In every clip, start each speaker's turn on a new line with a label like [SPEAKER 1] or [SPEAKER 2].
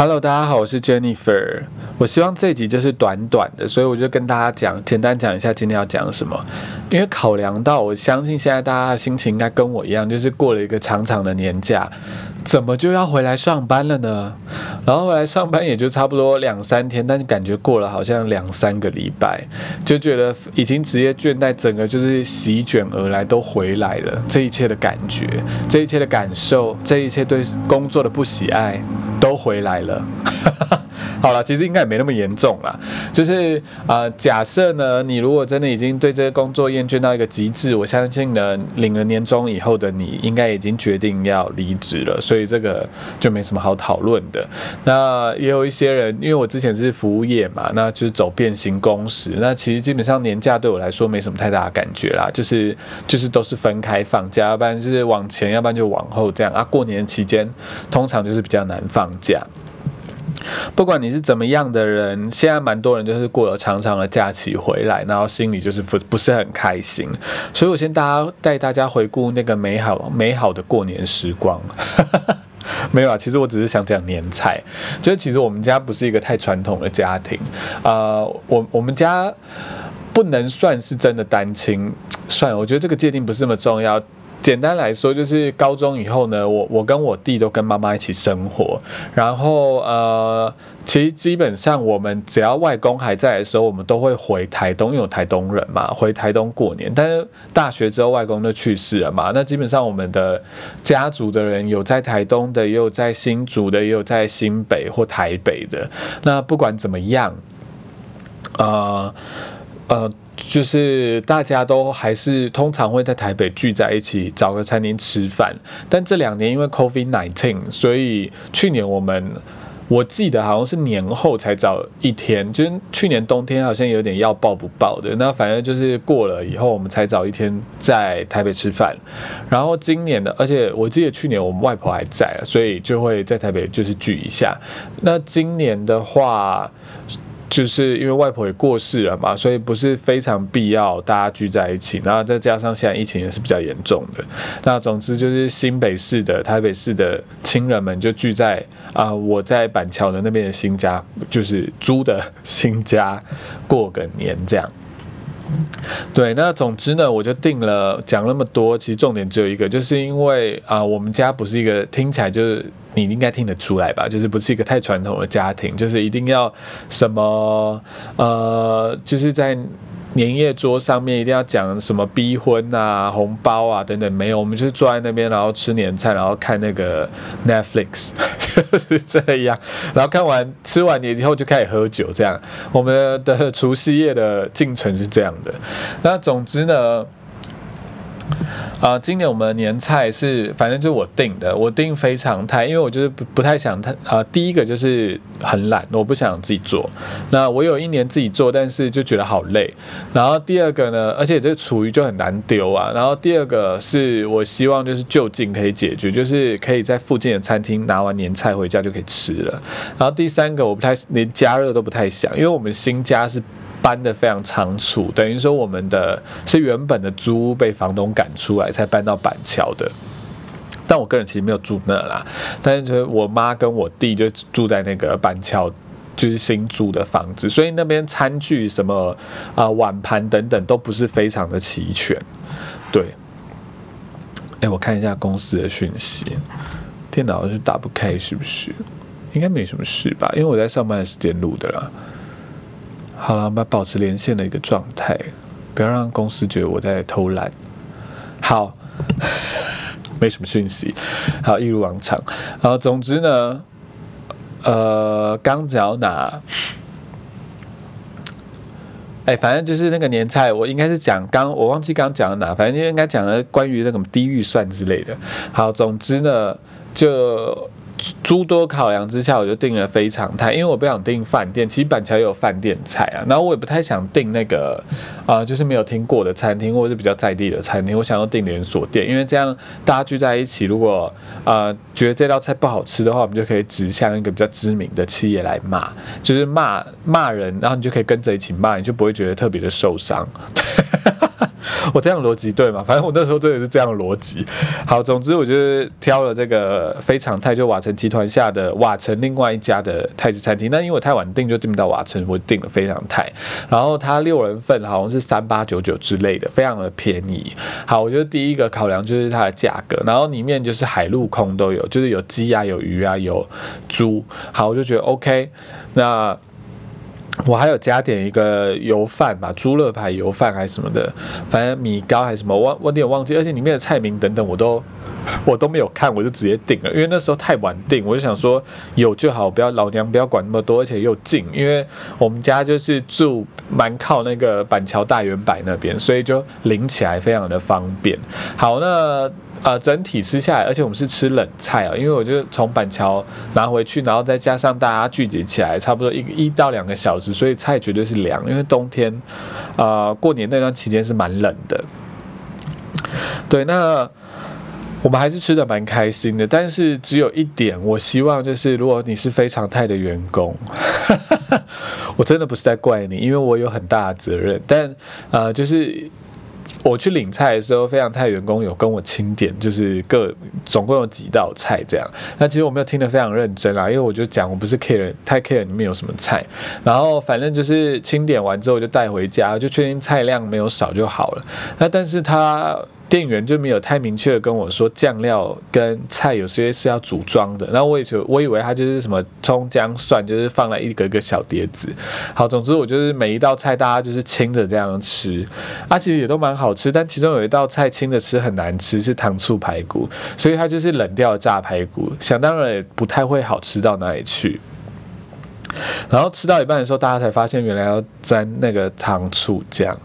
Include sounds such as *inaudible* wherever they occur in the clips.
[SPEAKER 1] Hello，大家好，我是 Jennifer。我希望这集就是短短的，所以我就跟大家讲，简单讲一下今天要讲什么。因为考量到，我相信现在大家的心情应该跟我一样，就是过了一个长长的年假，怎么就要回来上班了呢？然后回来上班也就差不多两三天，但是感觉过了好像两三个礼拜，就觉得已经职业倦怠，整个就是席卷而来，都回来了。这一切的感觉，这一切的感受，这一切对工作的不喜爱，都回来了。好了，其实应该也没那么严重啦。就是呃，假设呢，你如果真的已经对这个工作厌倦到一个极致，我相信呢，领了年终以后的你，应该已经决定要离职了。所以这个就没什么好讨论的。那也有一些人，因为我之前是服务业嘛，那就是走变形工时。那其实基本上年假对我来说没什么太大的感觉啦，就是就是都是分开放假，要不然就是往前，要不然就往后这样啊。过年期间通常就是比较难放假。不管你是怎么样的人，现在蛮多人就是过了长长的假期回来，然后心里就是不不是很开心。所以我先大家带大家回顾那个美好美好的过年时光。*laughs* 没有啊，其实我只是想讲年菜。就是其实我们家不是一个太传统的家庭，呃，我我们家不能算是真的单亲。算，我觉得这个界定不是那么重要。简单来说，就是高中以后呢，我我跟我弟都跟妈妈一起生活，然后呃，其实基本上我们只要外公还在的时候，我们都会回台东，因为有台东人嘛，回台东过年。但是大学之后，外公就去世了嘛，那基本上我们的家族的人有在台东的，也有在新竹的，也有在新北或台北的。那不管怎么样，呃呃。就是大家都还是通常会在台北聚在一起，找个餐厅吃饭。但这两年因为 COVID nineteen，所以去年我们我记得好像是年后才找一天，就是去年冬天好像有点要爆不爆的。那反正就是过了以后，我们才找一天在台北吃饭。然后今年的，而且我记得去年我们外婆还在，所以就会在台北就是聚一下。那今年的话。就是因为外婆也过世了嘛，所以不是非常必要大家聚在一起。然后再加上现在疫情也是比较严重的，那总之就是新北市的、台北市的亲人们就聚在啊，我在板桥的那边的新家，就是租的新家过个年这样。对，那总之呢，我就定了讲那么多，其实重点只有一个，就是因为啊，我们家不是一个听起来就是你应该听得出来吧，就是不是一个太传统的家庭，就是一定要什么呃，就是在。年夜桌上面一定要讲什么逼婚啊、红包啊等等，没有，我们就是坐在那边，然后吃年菜，然后看那个 Netflix，*laughs* 就是这样。然后看完吃完年以后就开始喝酒，这样。我们的除夕夜的进程是这样的。那总之呢。啊，今年我们年菜是，反正就是我定的，我定非常态，因为我就是不不太想太啊，第一个就是很懒，我不想自己做。那我有一年自己做，但是就觉得好累。然后第二个呢，而且这厨余就很难丢啊。然后第二个是我希望就是就近可以解决，就是可以在附近的餐厅拿完年菜回家就可以吃了。然后第三个我不太连加热都不太想，因为我们新家是。搬的非常仓促，等于说我们的是原本的租屋被房东赶出来才搬到板桥的，但我个人其实没有住那啦，但是我妈跟我弟就住在那个板桥，就是新租的房子，所以那边餐具什么啊碗盘等等都不是非常的齐全，对。哎，我看一下公司的讯息，电脑是打不开是不是？应该没什么事吧，因为我在上班的时间录的啦。好了，我们保持连线的一个状态，不要让公司觉得我在偷懒。好，没什么讯息，好一如往常。然后总之呢，呃，刚讲哪？哎，反正就是那个年菜，我应该是讲刚，我忘记刚讲哪，反正就应该讲了关于那种低预算之类的。好，总之呢，就。诸多考量之下，我就订了非常态，因为我不想订饭店。其实板桥也有饭店菜啊，然后我也不太想订那个啊，就是没有听过的餐厅或者是比较在地的餐厅。我想要订连锁店，因为这样大家聚在一起，如果呃觉得这道菜不好吃的话，我们就可以指向一个比较知名的企业来骂，就是骂骂人，然后你就可以跟着一起骂，你就不会觉得特别的受伤。*laughs* 我这样逻辑对吗？反正我那时候真的是这样逻辑。好，总之我就挑了这个非常泰，就瓦城集团下的瓦城另外一家的泰式餐厅。那因为我太晚订就订不到瓦城，我订了非常泰。然后它六人份好像是三八九九之类的，非常的便宜。好，我觉得第一个考量就是它的价格，然后里面就是海陆空都有，就是有鸡啊、有鱼啊、有猪。好，我就觉得 OK。那我还有加点一个油饭吧，猪肋排油饭还是什么的，反正米糕还是什么，我我有点忘记，而且里面的菜名等等我都我都没有看，我就直接订了，因为那时候太晚订，我就想说有就好，不要老娘不要管那么多，而且又近，因为我们家就是住蛮靠那个板桥大圆柏那边，所以就领起来非常的方便。好，那。呃，整体吃下来，而且我们是吃冷菜啊，因为我就从板桥拿回去，然后再加上大家聚集起来，差不多一个一到两个小时，所以菜绝对是凉，因为冬天，啊，过年那段期间是蛮冷的。对，那我们还是吃的蛮开心的，但是只有一点，我希望就是如果你是非常态的员工，*laughs* 我真的不是在怪你，因为我有很大的责任，但呃，就是。我去领菜的时候，非常泰员工有跟我清点，就是各总共有几道菜这样。那其实我没有听得非常认真啦，因为我就讲我不是 care 太 care 里面有什么菜，然后反正就是清点完之后就带回家，就确定菜量没有少就好了。那但是他。店员就没有太明确的跟我说酱料跟菜有些是要组装的，然后我也就我以为他就是什么葱姜蒜，就是放了一个个小碟子。好，总之我就是每一道菜大家就是清着这样吃，啊，其实也都蛮好吃，但其中有一道菜清着吃很难吃，是糖醋排骨，所以它就是冷掉的炸排骨，想当然也不太会好吃到哪里去。然后吃到一半的时候，大家才发现原来要沾那个糖醋酱，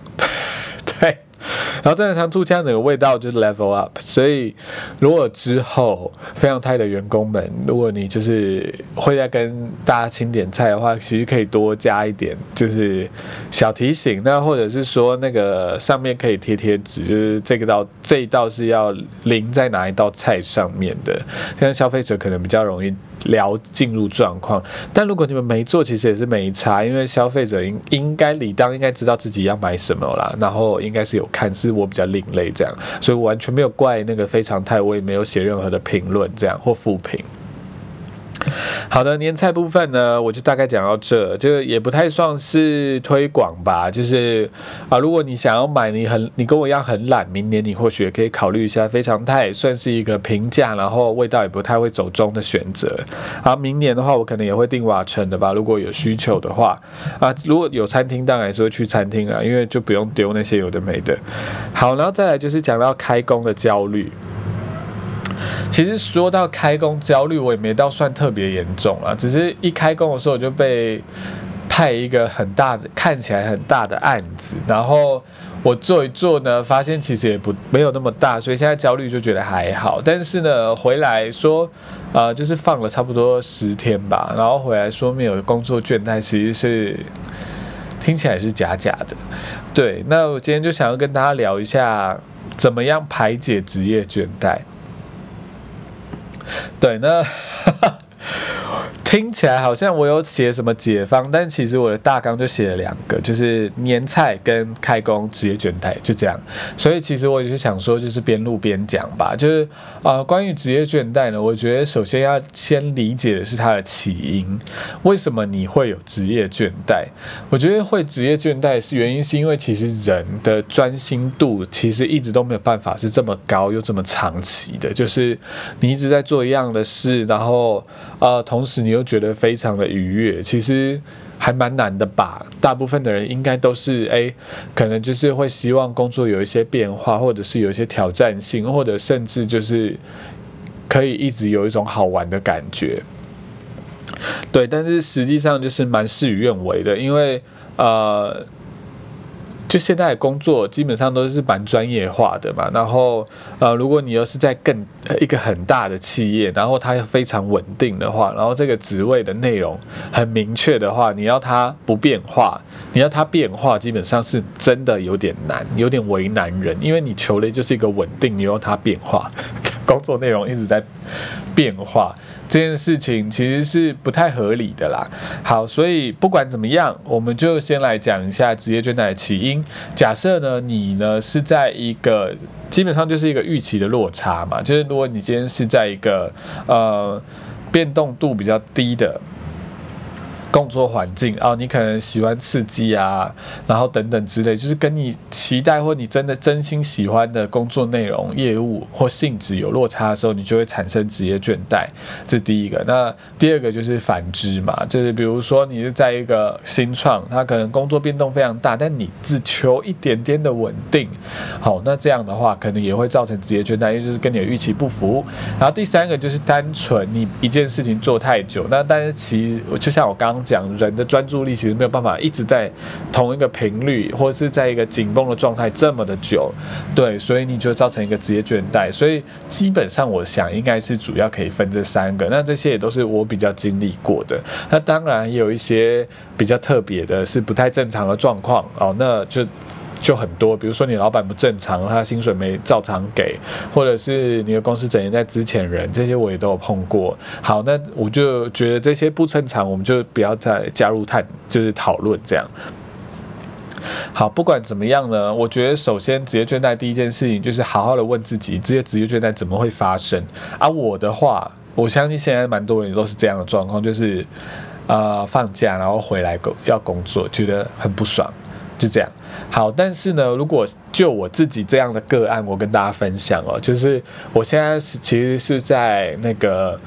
[SPEAKER 1] 然后蘸着糖醋酱，整个味道就是 level up。所以，如果之后非常泰的员工们，如果你就是会在跟大家清点菜的话，其实可以多加一点，就是小提醒。那或者是说，那个上面可以贴贴纸，就是这个道这一道是要淋在哪一道菜上面的，这样消费者可能比较容易。聊进入状况，但如果你们没做，其实也是没差，因为消费者应应该理当应该知道自己要买什么啦，然后应该是有看，是我比较另类这样，所以我完全没有怪那个非常态，我也没有写任何的评论这样或负评。好的，年菜部分呢，我就大概讲到这，就也不太算是推广吧。就是啊，如果你想要买，你很你跟我一样很懒，明年你或许也可以考虑一下非常泰，算是一个平价，然后味道也不太会走中的选择。啊，明年的话，我可能也会订瓦城的吧，如果有需求的话。啊，如果有餐厅，当然是会去餐厅啊，因为就不用丢那些有的没的。好，然后再来就是讲到开工的焦虑。其实说到开工焦虑，我也没到算特别严重啊，只是一开工的时候我就被派一个很大的、看起来很大的案子，然后我做一做呢，发现其实也不没有那么大，所以现在焦虑就觉得还好。但是呢，回来说，呃，就是放了差不多十天吧，然后回来说没有工作倦怠，其实是听起来是假假的。对，那我今天就想要跟大家聊一下，怎么样排解职业倦怠。对，那。*laughs* 听起来好像我有写什么解方，但其实我的大纲就写了两个，就是年菜跟开工职业倦怠，就这样。所以其实我也是想说，就是边录边讲吧。就是啊，关于职业倦怠呢，我觉得首先要先理解的是它的起因，为什么你会有职业倦怠？我觉得会职业倦怠是原因，是因为其实人的专心度其实一直都没有办法是这么高又这么长期的，就是你一直在做一样的事，然后呃，同时你。又觉得非常的愉悦，其实还蛮难的吧？大部分的人应该都是诶，可能就是会希望工作有一些变化，或者是有一些挑战性，或者甚至就是可以一直有一种好玩的感觉。对，但是实际上就是蛮事与愿违的，因为呃。就现在的工作基本上都是蛮专业化的嘛，然后呃，如果你又是在更一个很大的企业，然后它非常稳定的话，然后这个职位的内容很明确的话，你要它不变化，你要它变化，基本上是真的有点难，有点为难人，因为你求的就是一个稳定，你要它变化。工作内容一直在变化，这件事情其实是不太合理的啦。好，所以不管怎么样，我们就先来讲一下职业倦怠的起因。假设呢，你呢是在一个基本上就是一个预期的落差嘛，就是如果你今天是在一个呃变动度比较低的。工作环境啊，你可能喜欢刺激啊，然后等等之类，就是跟你期待或你真的真心喜欢的工作内容、业务或性质有落差的时候，你就会产生职业倦怠。这是第一个。那第二个就是反之嘛，就是比如说你是在一个新创，它可能工作变动非常大，但你只求一点点的稳定，好，那这样的话可能也会造成职业倦怠，因为就是跟你的预期不符。然后第三个就是单纯你一件事情做太久，那但是其实就像我刚刚。讲人的专注力其实没有办法一直在同一个频率，或者是在一个紧绷的状态这么的久，对，所以你就造成一个职业倦怠。所以基本上我想应该是主要可以分这三个，那这些也都是我比较经历过的。那当然有一些比较特别的，是不太正常的状况哦，那就。就很多，比如说你老板不正常，他薪水没照常给，或者是你的公司整天在之前人，这些我也都有碰过。好，那我就觉得这些不正常，我们就不要再加入探，就是讨论这样。好，不管怎么样呢，我觉得首先职业倦怠第一件事情就是好好的问自己，这些职业倦怠怎么会发生？而我的话，我相信现在蛮多人都是这样的状况，就是呃放假然后回来工要工作，觉得很不爽。就这样，好，但是呢，如果就我自己这样的个案，我跟大家分享哦，就是我现在是其实是在那个，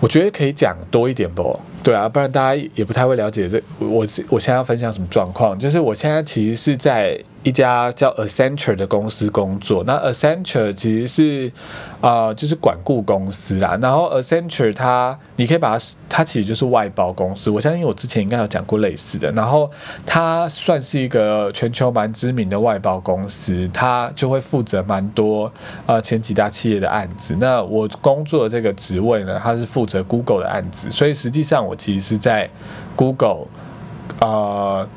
[SPEAKER 1] 我觉得可以讲多一点不？对啊，不然大家也不太会了解这我我现在要分享什么状况，就是我现在其实是在。一家叫 Accenture 的公司工作，那 Accenture 其实是啊，就是管顾公司啦。然后 Accenture 它，你可以把它，它其实就是外包公司。我相信我之前应该有讲过类似的。然后它算是一个全球蛮知名的外包公司，它就会负责蛮多呃前几大企业的案子。那我工作的这个职位呢，它是负责 Google 的案子，所以实际上我其实是在 Google 啊。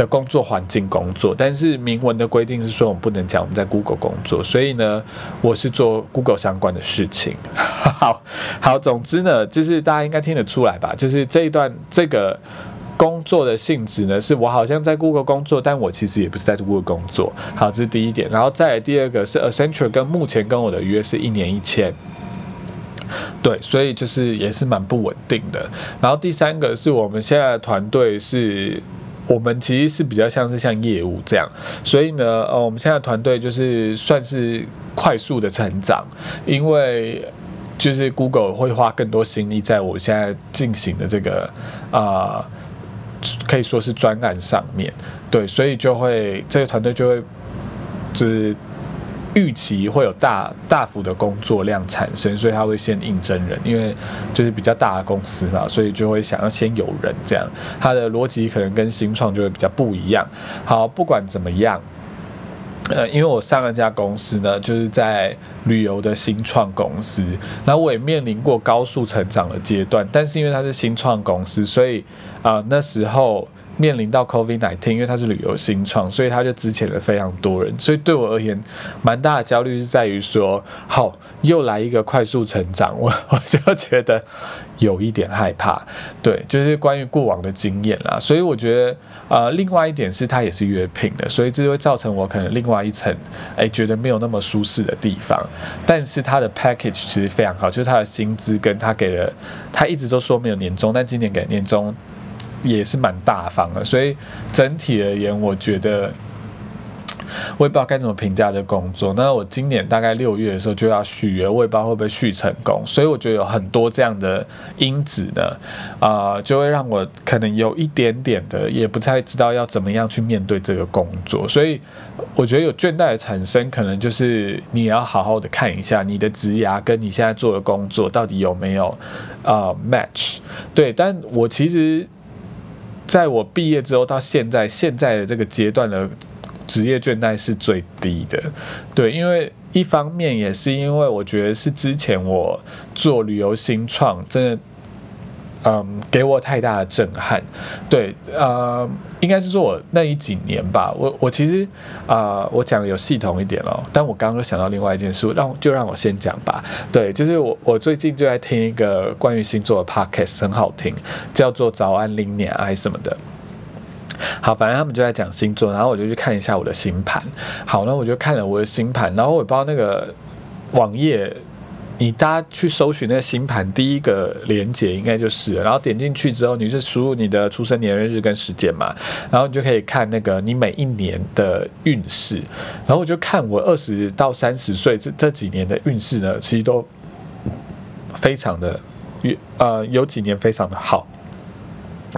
[SPEAKER 1] 的工作环境工作，但是明文的规定是说我们不能讲我们在 Google 工作，所以呢，我是做 Google 相关的事情。*laughs* 好好，总之呢，就是大家应该听得出来吧，就是这一段这个工作的性质呢，是我好像在 Google 工作，但我其实也不是在 Google 工作。好，这是第一点，然后再来第二个是 Accenture 跟目前跟我的约是一年一签，对，所以就是也是蛮不稳定的。然后第三个是我们现在的团队是。我们其实是比较像是像业务这样，所以呢，呃，我们现在团队就是算是快速的成长，因为就是 Google 会花更多心力在我现在进行的这个啊，可以说是专案上面，对，所以就会这个团队就会就是。预期会有大大幅的工作量产生，所以他会先应征人，因为就是比较大的公司嘛，所以就会想要先有人这样。他的逻辑可能跟新创就会比较不一样。好，不管怎么样，呃，因为我上一家公司呢，就是在旅游的新创公司，然后我也面临过高速成长的阶段，但是因为它是新创公司，所以啊那时候。面临到 COVID-19，因为它是旅游新创，所以他就支遣了非常多人。所以对我而言，蛮大的焦虑是在于说，好，又来一个快速成长，我 *laughs* 我就觉得有一点害怕。对，就是关于过往的经验啦。所以我觉得，呃，另外一点是它也是约聘的，所以这就会造成我可能另外一层，哎，觉得没有那么舒适的地方。但是它的 package 其实非常好，就是它的薪资跟他给的，他一直都说没有年终，但今年给年终。也是蛮大方的，所以整体而言，我觉得我也不知道该怎么评价这工作。那我今年大概六月的时候就要续约，我也不知道会不会续成功。所以我觉得有很多这样的因子呢，啊，就会让我可能有一点点的也不太知道要怎么样去面对这个工作。所以我觉得有倦怠的产生，可能就是你要好好的看一下你的职涯跟你现在做的工作到底有没有啊 match。对，但我其实。在我毕业之后到现在，现在的这个阶段的职业倦怠是最低的，对，因为一方面也是因为我觉得是之前我做旅游新创，真的嗯，给我太大的震撼。对，呃，应该是说我那一几年吧，我我其实啊，我讲有系统一点哦。但我刚刚又想到另外一件事，让就让我先讲吧。对，就是我我最近就在听一个关于星座的 podcast，很好听，叫做《早安灵年》还是什么的。好，反正他们就在讲星座，然后我就去看一下我的星盘。好，那我就看了我的星盘，然后我也不知道那个网页。你大家去搜寻那个星盘，第一个连接应该就是，然后点进去之后，你是输入你的出生年月日跟时间嘛，然后你就可以看那个你每一年的运势，然后我就看我二十到三十岁这这几年的运势呢，其实都非常的，呃，有几年非常的好。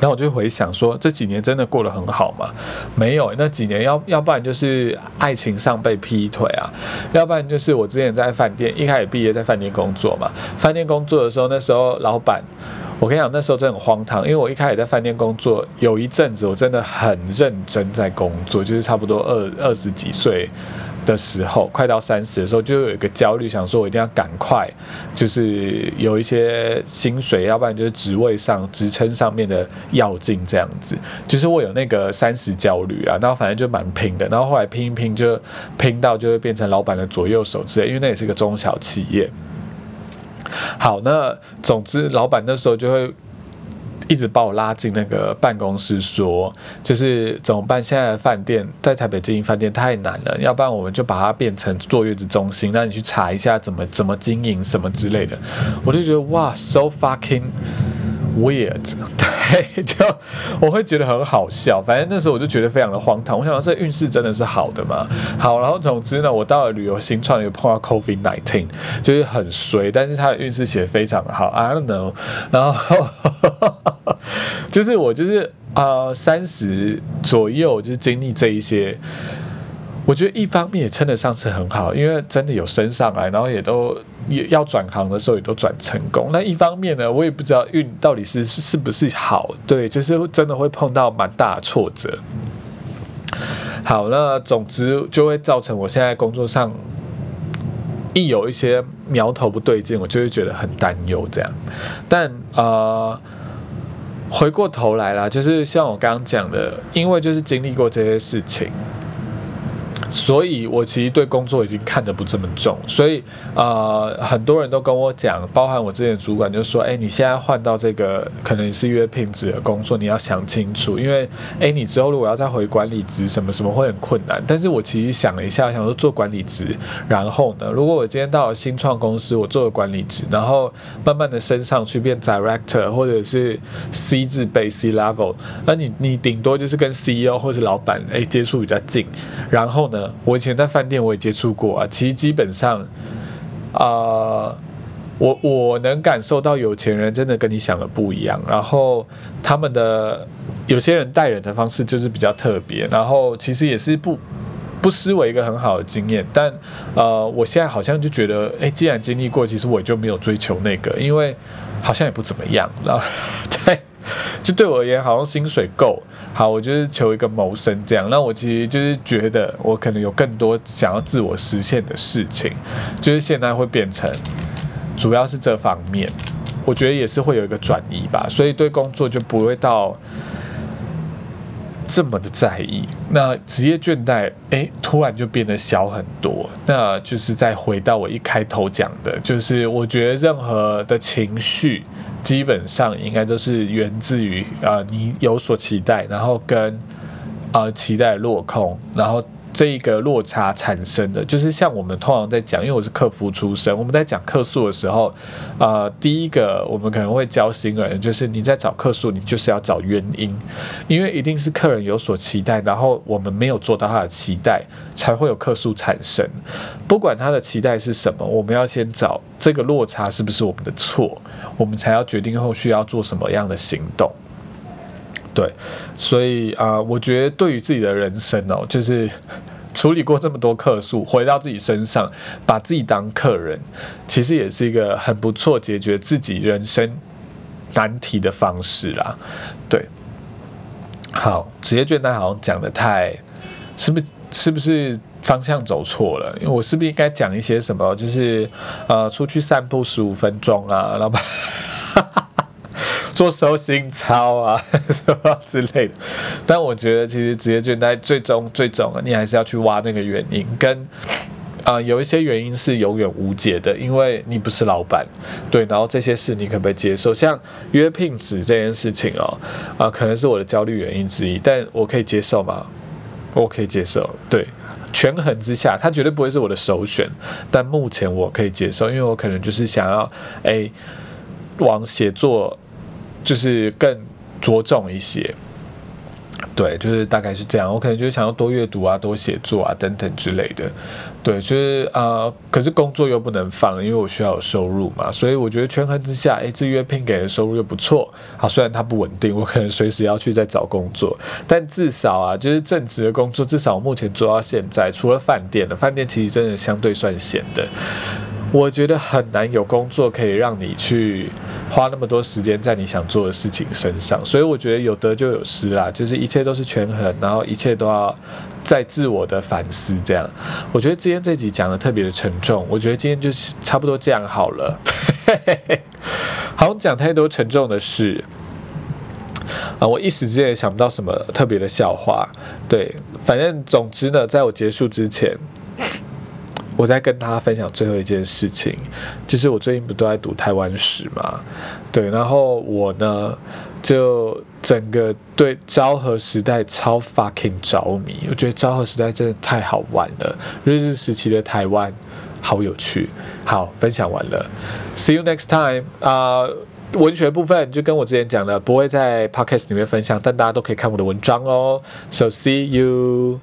[SPEAKER 1] 然后我就回想说，这几年真的过得很好吗？没有，那几年要要不然就是爱情上被劈腿啊，要不然就是我之前在饭店一开始毕业在饭店工作嘛，饭店工作的时候，那时候老板，我跟你讲那时候真的很荒唐，因为我一开始在饭店工作，有一阵子我真的很认真在工作，就是差不多二二十几岁。的时候，快到三十的时候，就有一个焦虑，想说我一定要赶快，就是有一些薪水，要不然就是职位上、职称上面的要进这样子。就是我有那个三十焦虑啊，然后反正就蛮拼的，然后后来拼一拼，就拼到就会变成老板的左右手之类，因为那也是个中小企业。好，那总之老板那时候就会。一直把我拉进那个办公室，说就是怎么办？现在的饭店在台北经营饭店太难了，要不然我们就把它变成坐月子中心，让你去查一下怎么怎么经营什么之类的。我就觉得哇，so fucking。weird，就我会觉得很好笑。反正那时候我就觉得非常的荒唐。我想到这运势真的是好的吗？好，然后总之呢，我到了旅游新创又碰到 COVID nineteen，就是很衰，但是他的运势写的非常好。I don't know，然后 *laughs* 就是我就是啊三十左右就是经历这一些。我觉得一方面也称得上是很好，因为真的有升上来，然后也都也要转行的时候也都转成功。那一方面呢，我也不知道运到底是是不是好，对，就是真的会碰到蛮大的挫折。好，那总之就会造成我现在工作上一有一些苗头不对劲，我就会觉得很担忧这样。但呃，回过头来啦，就是像我刚刚讲的，因为就是经历过这些事情。所以，我其实对工作已经看得不这么重。所以，呃，很多人都跟我讲，包含我之前的主管就说：“哎，你现在换到这个可能是约聘职的工作，你要想清楚，因为，哎，你之后如果要再回管理职，什么什么会很困难。”但是我其实想了一下，想说做管理职，然后呢，如果我今天到了新创公司，我做了管理职，然后慢慢的升上去变 director 或者是 C 字辈 C level，那你你顶多就是跟 CEO 或者老板哎接触比较近，然后呢？我以前在饭店我也接触过啊，其实基本上，啊，我我能感受到有钱人真的跟你想的不一样，然后他们的有些人待人的方式就是比较特别，然后其实也是不不失为一个很好的经验，但呃，我现在好像就觉得，哎，既然经历过，其实我就没有追求那个，因为好像也不怎么样，然后对。*laughs* 就对我而言，好像薪水够好，我就是求一个谋生这样。那我其实就是觉得，我可能有更多想要自我实现的事情，就是现在会变成，主要是这方面，我觉得也是会有一个转移吧。所以对工作就不会到这么的在意。那职业倦怠，诶，突然就变得小很多。那就是再回到我一开头讲的，就是我觉得任何的情绪。基本上应该都是源自于呃，你有所期待，然后跟呃期待落空，然后。这一个落差产生的，就是像我们通常在讲，因为我是客服出身，我们在讲客诉的时候，呃，第一个我们可能会教新人，就是你在找客诉，你就是要找原因，因为一定是客人有所期待，然后我们没有做到他的期待，才会有客诉产生。不管他的期待是什么，我们要先找这个落差是不是我们的错，我们才要决定后续要做什么样的行动。对，所以啊，我觉得对于自己的人生哦，就是 *laughs* 处理过这么多客诉，回到自己身上，把自己当客人，其实也是一个很不错解决自己人生难题的方式啦。对，好，职业倦怠好像讲的太，是不是是不是方向走错了？因为我是不是应该讲一些什么，就是呃，出去散步十五分钟啊，老板。做收心操啊 *laughs* 什么之类的。但我觉得其实职业倦怠最终最终你还是要去挖那个原因跟。啊，有一些原因是永远无解的，因为你不是老板，对，然后这些事你可不可以接受？像约聘纸这件事情哦，啊，可能是我的焦虑原因之一，但我可以接受吗？我可以接受，对，权衡之下，它绝对不会是我的首选，但目前我可以接受，因为我可能就是想要，哎，往写作就是更着重一些。对，就是大概是这样。我可能就是想要多阅读啊，多写作啊，等等之类的。对，就是呃，可是工作又不能放，因为我需要有收入嘛。所以我觉得权衡之下，哎，这约聘给的收入又不错。好，虽然它不稳定，我可能随时要去再找工作，但至少啊，就是正职的工作，至少我目前做到现在，除了饭店了，饭店其实真的相对算闲的。我觉得很难有工作可以让你去花那么多时间在你想做的事情身上，所以我觉得有得就有失啦，就是一切都是权衡，然后一切都要在自我的反思。这样，我觉得今天这集讲的特别的沉重，我觉得今天就是差不多这样好了。好，讲太多沉重的事啊，我一时之间也想不到什么特别的笑话。对，反正总之呢，在我结束之前。我在跟他分享最后一件事情，就是我最近不都在读台湾史嘛，对，然后我呢就整个对昭和时代超 fucking 着迷，我觉得昭和时代真的太好玩了，日治时期的台湾好有趣。好，分享完了，see you next time 啊，文学部分就跟我之前讲的，不会在 podcast 里面分享，但大家都可以看我的文章哦，so see you。